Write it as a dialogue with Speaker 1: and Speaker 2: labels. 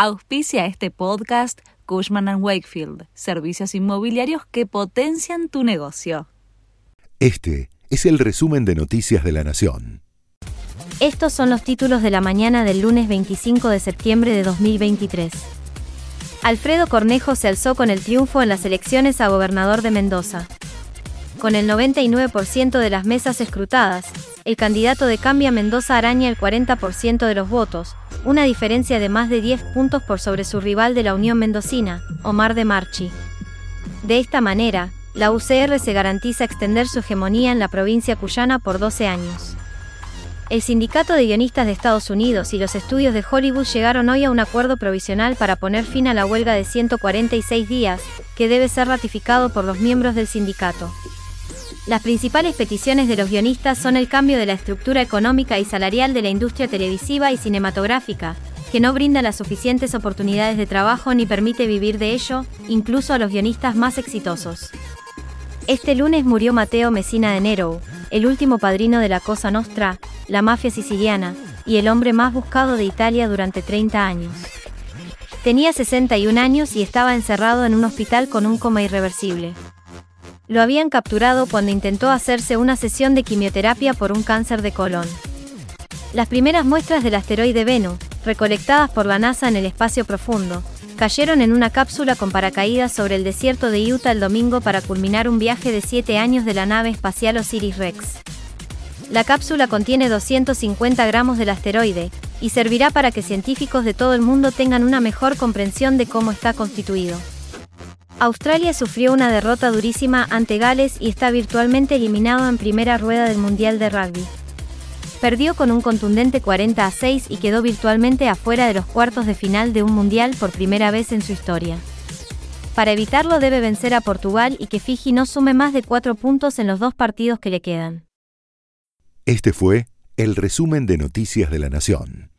Speaker 1: Auspicia este podcast Cushman ⁇ Wakefield, servicios inmobiliarios que potencian tu negocio.
Speaker 2: Este es el resumen de Noticias de la Nación.
Speaker 3: Estos son los títulos de la mañana del lunes 25 de septiembre de 2023. Alfredo Cornejo se alzó con el triunfo en las elecciones a gobernador de Mendoza. Con el 99% de las mesas escrutadas, el candidato de Cambia Mendoza araña el 40% de los votos, una diferencia de más de 10 puntos por sobre su rival de la Unión Mendocina, Omar de Marchi. De esta manera, la UCR se garantiza extender su hegemonía en la provincia cuyana por 12 años. El Sindicato de Guionistas de Estados Unidos y los estudios de Hollywood llegaron hoy a un acuerdo provisional para poner fin a la huelga de 146 días, que debe ser ratificado por los miembros del sindicato. Las principales peticiones de los guionistas son el cambio de la estructura económica y salarial de la industria televisiva y cinematográfica, que no brinda las suficientes oportunidades de trabajo ni permite vivir de ello, incluso a los guionistas más exitosos. Este lunes murió Mateo Messina de Nero, el último padrino de la Cosa Nostra, la mafia siciliana, y el hombre más buscado de Italia durante 30 años. Tenía 61 años y estaba encerrado en un hospital con un coma irreversible. Lo habían capturado cuando intentó hacerse una sesión de quimioterapia por un cáncer de colon. Las primeras muestras del asteroide Venus, recolectadas por la NASA en el espacio profundo, cayeron en una cápsula con paracaídas sobre el desierto de Utah el domingo para culminar un viaje de siete años de la nave espacial Osiris-Rex. La cápsula contiene 250 gramos del asteroide, y servirá para que científicos de todo el mundo tengan una mejor comprensión de cómo está constituido. Australia sufrió una derrota durísima ante Gales y está virtualmente eliminado en primera rueda del Mundial de Rugby. Perdió con un contundente 40 a 6 y quedó virtualmente afuera de los cuartos de final de un Mundial por primera vez en su historia. Para evitarlo debe vencer a Portugal y que Fiji no sume más de 4 puntos en los dos partidos que le quedan.
Speaker 2: Este fue el resumen de Noticias de la Nación.